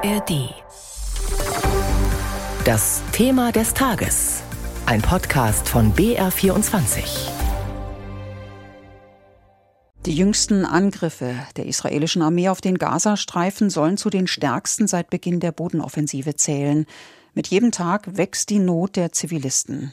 ARD. Das Thema des Tages. Ein Podcast von BR24. Die jüngsten Angriffe der israelischen Armee auf den Gazastreifen sollen zu den stärksten seit Beginn der Bodenoffensive zählen. Mit jedem Tag wächst die Not der Zivilisten.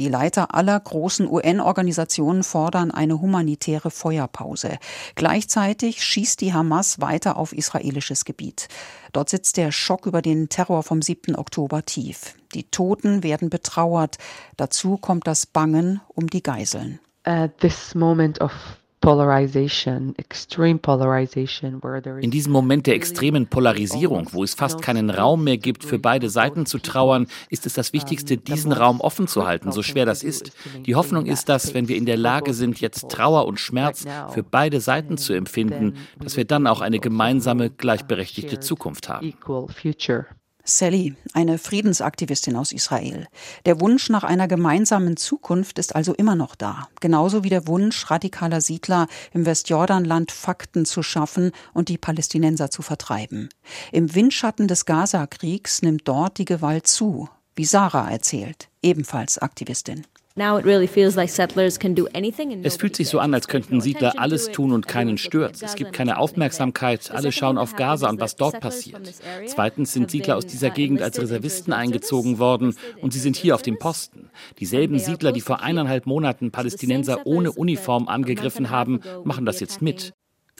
Die Leiter aller großen UN-Organisationen fordern eine humanitäre Feuerpause. Gleichzeitig schießt die Hamas weiter auf israelisches Gebiet. Dort sitzt der Schock über den Terror vom 7. Oktober tief. Die Toten werden betrauert. Dazu kommt das Bangen um die Geiseln. At this moment of in diesem Moment der extremen Polarisierung, wo es fast keinen Raum mehr gibt, für beide Seiten zu trauern, ist es das Wichtigste, diesen Raum offen zu halten, so schwer das ist. Die Hoffnung ist, dass, wenn wir in der Lage sind, jetzt Trauer und Schmerz für beide Seiten zu empfinden, dass wir dann auch eine gemeinsame, gleichberechtigte Zukunft haben. Sally, eine Friedensaktivistin aus Israel. Der Wunsch nach einer gemeinsamen Zukunft ist also immer noch da. Genauso wie der Wunsch radikaler Siedler im Westjordanland Fakten zu schaffen und die Palästinenser zu vertreiben. Im Windschatten des Gaza-Kriegs nimmt dort die Gewalt zu, wie Sarah erzählt, ebenfalls Aktivistin. Es fühlt sich so an, als könnten Siedler alles tun und keinen stört. Es gibt keine Aufmerksamkeit, alle schauen auf Gaza und was dort passiert. Zweitens sind Siedler aus dieser Gegend als Reservisten eingezogen worden und sie sind hier auf dem Posten. Dieselben Siedler, die vor eineinhalb Monaten Palästinenser ohne Uniform angegriffen haben, machen das jetzt mit.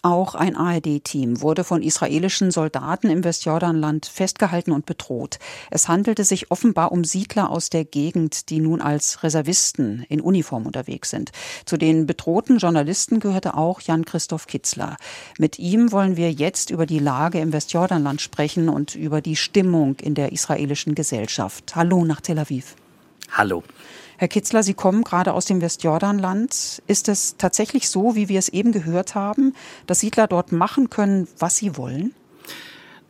Auch ein ARD-Team wurde von israelischen Soldaten im Westjordanland festgehalten und bedroht. Es handelte sich offenbar um Siedler aus der Gegend, die nun als Reservisten in Uniform unterwegs sind. Zu den bedrohten Journalisten gehörte auch Jan-Christoph Kitzler. Mit ihm wollen wir jetzt über die Lage im Westjordanland sprechen und über die Stimmung in der israelischen Gesellschaft. Hallo nach Tel Aviv. Hallo. Herr Kitzler, Sie kommen gerade aus dem Westjordanland. Ist es tatsächlich so, wie wir es eben gehört haben, dass Siedler dort machen können, was sie wollen?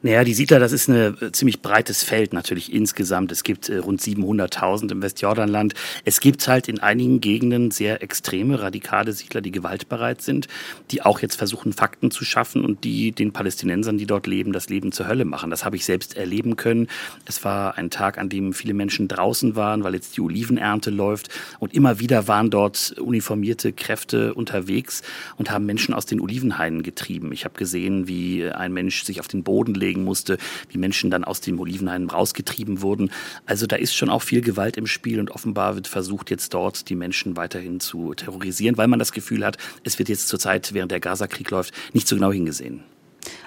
Naja, die Siedler, das ist ein äh, ziemlich breites Feld natürlich insgesamt. Es gibt äh, rund 700.000 im Westjordanland. Es gibt halt in einigen Gegenden sehr extreme, radikale Siedler, die gewaltbereit sind, die auch jetzt versuchen, Fakten zu schaffen und die den Palästinensern, die dort leben, das Leben zur Hölle machen. Das habe ich selbst erleben können. Es war ein Tag, an dem viele Menschen draußen waren, weil jetzt die Olivenernte läuft und immer wieder waren dort uniformierte Kräfte unterwegs und haben Menschen aus den Olivenhainen getrieben. Ich habe gesehen, wie ein Mensch sich auf den Boden legt legen musste, wie Menschen dann aus dem Olivenhain rausgetrieben wurden. Also da ist schon auch viel Gewalt im Spiel und offenbar wird versucht, jetzt dort die Menschen weiterhin zu terrorisieren, weil man das Gefühl hat, es wird jetzt zurzeit, während der Gaza-Krieg läuft, nicht so genau hingesehen.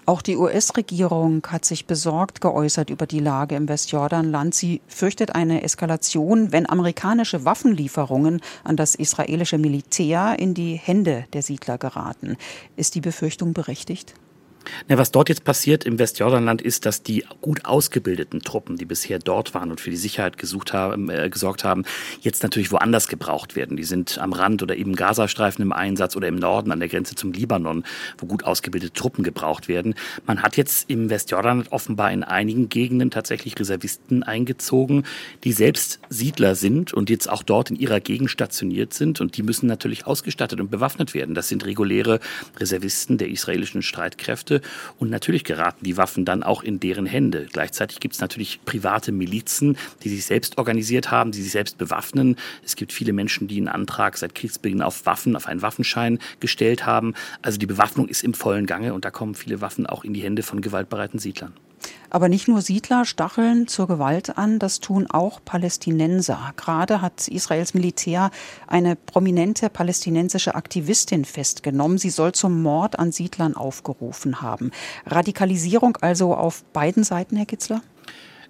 Auch die US-Regierung hat sich besorgt geäußert über die Lage im Westjordanland. Sie fürchtet eine Eskalation, wenn amerikanische Waffenlieferungen an das israelische Militär in die Hände der Siedler geraten. Ist die Befürchtung berechtigt? Na, was dort jetzt passiert im Westjordanland ist, dass die gut ausgebildeten Truppen, die bisher dort waren und für die Sicherheit gesucht haben, äh, gesorgt haben, jetzt natürlich woanders gebraucht werden. Die sind am Rand oder eben Gazastreifen im Einsatz oder im Norden an der Grenze zum Libanon, wo gut ausgebildete Truppen gebraucht werden. Man hat jetzt im Westjordanland offenbar in einigen Gegenden tatsächlich Reservisten eingezogen, die selbst Siedler sind und jetzt auch dort in ihrer Gegend stationiert sind und die müssen natürlich ausgestattet und bewaffnet werden. Das sind reguläre Reservisten der israelischen Streitkräfte Kräfte und natürlich geraten die Waffen dann auch in deren Hände. Gleichzeitig gibt es natürlich private Milizen, die sich selbst organisiert haben, die sich selbst bewaffnen. Es gibt viele Menschen, die einen Antrag seit Kriegsbeginn auf Waffen, auf einen Waffenschein gestellt haben. Also die Bewaffnung ist im vollen Gange und da kommen viele Waffen auch in die Hände von gewaltbereiten Siedlern. Aber nicht nur Siedler stacheln zur Gewalt an, das tun auch Palästinenser. Gerade hat Israels Militär eine prominente palästinensische Aktivistin festgenommen. Sie soll zum Mord an Siedlern aufgerufen haben. Radikalisierung also auf beiden Seiten, Herr Kitzler?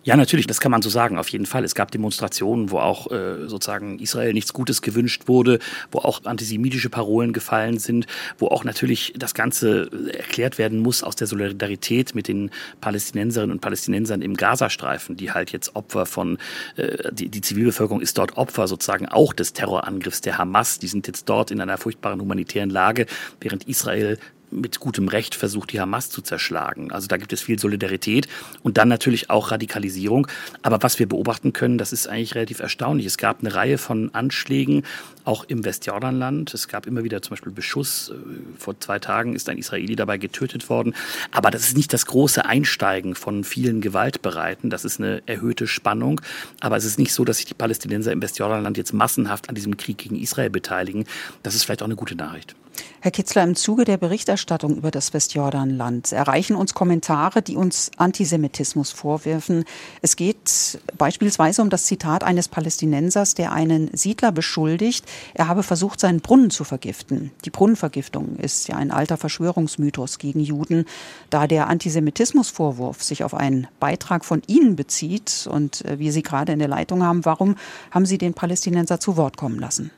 Ja, natürlich, das kann man so sagen, auf jeden Fall. Es gab Demonstrationen, wo auch äh, sozusagen Israel nichts Gutes gewünscht wurde, wo auch antisemitische Parolen gefallen sind, wo auch natürlich das Ganze erklärt werden muss aus der Solidarität mit den Palästinenserinnen und Palästinensern im Gazastreifen, die halt jetzt Opfer von, äh, die, die Zivilbevölkerung ist dort Opfer sozusagen auch des Terrorangriffs der Hamas. Die sind jetzt dort in einer furchtbaren humanitären Lage, während Israel mit gutem Recht versucht, die Hamas zu zerschlagen. Also da gibt es viel Solidarität und dann natürlich auch Radikalisierung. Aber was wir beobachten können, das ist eigentlich relativ erstaunlich. Es gab eine Reihe von Anschlägen, auch im Westjordanland. Es gab immer wieder zum Beispiel Beschuss. Äh, vor zwei Tagen ist ein Israeli dabei getötet worden. Aber das ist nicht das große Einsteigen von vielen Gewaltbereiten. Das ist eine erhöhte Spannung. Aber es ist nicht so, dass sich die Palästinenser im Westjordanland jetzt massenhaft an diesem Krieg gegen Israel beteiligen. Das ist vielleicht auch eine gute Nachricht. Herr Kitzler, im Zuge der Berichterstattung über das Westjordanland erreichen uns Kommentare, die uns Antisemitismus vorwerfen. Es geht beispielsweise um das Zitat eines Palästinensers, der einen Siedler beschuldigt, er habe versucht, seinen Brunnen zu vergiften. Die Brunnenvergiftung ist ja ein alter Verschwörungsmythos gegen Juden. Da der Antisemitismusvorwurf sich auf einen Beitrag von Ihnen bezieht und äh, wir Sie gerade in der Leitung haben, warum haben Sie den Palästinenser zu Wort kommen lassen?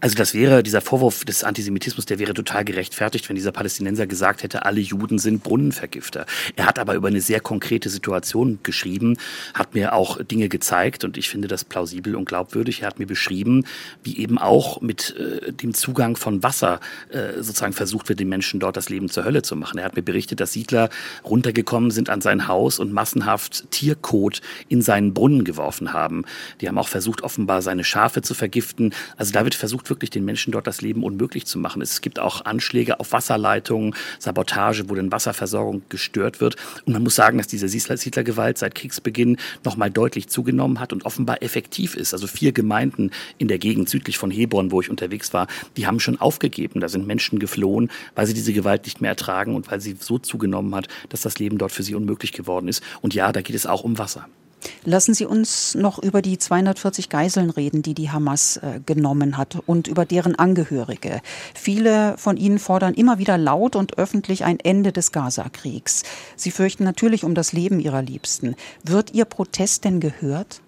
Also das wäre, dieser Vorwurf des Antisemitismus, der wäre total gerechtfertigt, wenn dieser Palästinenser gesagt hätte, alle Juden sind Brunnenvergifter. Er hat aber über eine sehr konkrete Situation geschrieben, hat mir auch Dinge gezeigt und ich finde das plausibel und glaubwürdig. Er hat mir beschrieben, wie eben auch mit äh, dem Zugang von Wasser äh, sozusagen versucht wird, den Menschen dort das Leben zur Hölle zu machen. Er hat mir berichtet, dass Siedler runtergekommen sind an sein Haus und massenhaft Tierkot in seinen Brunnen geworfen haben. Die haben auch versucht, offenbar seine Schafe zu vergiften. Also da wird versucht wirklich den Menschen dort das Leben unmöglich zu machen. Es gibt auch Anschläge auf Wasserleitungen, Sabotage, wo dann Wasserversorgung gestört wird. Und man muss sagen, dass diese Siedlergewalt seit Kriegsbeginn nochmal deutlich zugenommen hat und offenbar effektiv ist. Also vier Gemeinden in der Gegend südlich von Hebron, wo ich unterwegs war, die haben schon aufgegeben. Da sind Menschen geflohen, weil sie diese Gewalt nicht mehr ertragen und weil sie so zugenommen hat, dass das Leben dort für sie unmöglich geworden ist. Und ja, da geht es auch um Wasser. Lassen Sie uns noch über die 240 Geiseln reden, die die Hamas äh, genommen hat und über deren Angehörige. Viele von ihnen fordern immer wieder laut und öffentlich ein Ende des Gaza-Kriegs. Sie fürchten natürlich um das Leben ihrer Liebsten. Wird Ihr Protest denn gehört?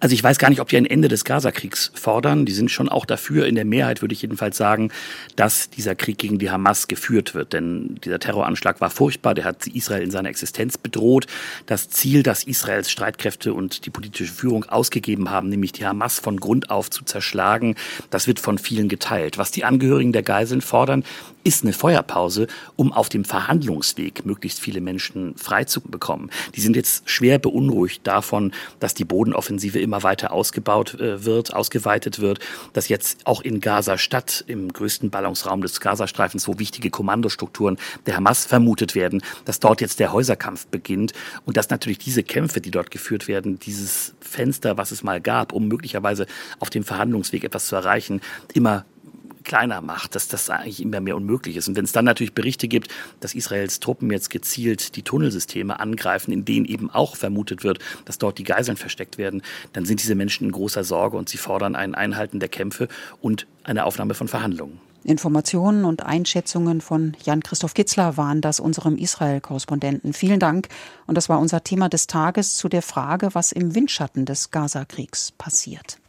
Also ich weiß gar nicht, ob die ein Ende des Gazakriegs fordern. Die sind schon auch dafür. In der Mehrheit würde ich jedenfalls sagen, dass dieser Krieg gegen die Hamas geführt wird. Denn dieser Terroranschlag war furchtbar. Der hat Israel in seiner Existenz bedroht. Das Ziel, das Israels Streitkräfte und die politische Führung ausgegeben haben, nämlich die Hamas von Grund auf zu zerschlagen, das wird von vielen geteilt. Was die Angehörigen der Geiseln fordern, ist eine Feuerpause, um auf dem Verhandlungsweg möglichst viele Menschen frei zu bekommen. Die sind jetzt schwer beunruhigt davon, dass die Bodenoffensive immer weiter ausgebaut äh, wird, ausgeweitet wird, dass jetzt auch in Gaza-Stadt, im größten Ballungsraum des Gazastreifens, wo wichtige Kommandostrukturen der Hamas vermutet werden, dass dort jetzt der Häuserkampf beginnt und dass natürlich diese Kämpfe, die dort geführt werden, dieses Fenster, was es mal gab, um möglicherweise auf dem Verhandlungsweg etwas zu erreichen, immer kleiner macht, dass das eigentlich immer mehr unmöglich ist. Und wenn es dann natürlich Berichte gibt, dass Israels Truppen jetzt gezielt die Tunnelsysteme angreifen, in denen eben auch vermutet wird, dass dort die Geiseln versteckt werden, dann sind diese Menschen in großer Sorge und sie fordern ein Einhalten der Kämpfe und eine Aufnahme von Verhandlungen. Informationen und Einschätzungen von Jan-Christoph Kitzler waren das unserem Israel-Korrespondenten. Vielen Dank. Und das war unser Thema des Tages zu der Frage, was im Windschatten des Gaza-Kriegs passiert.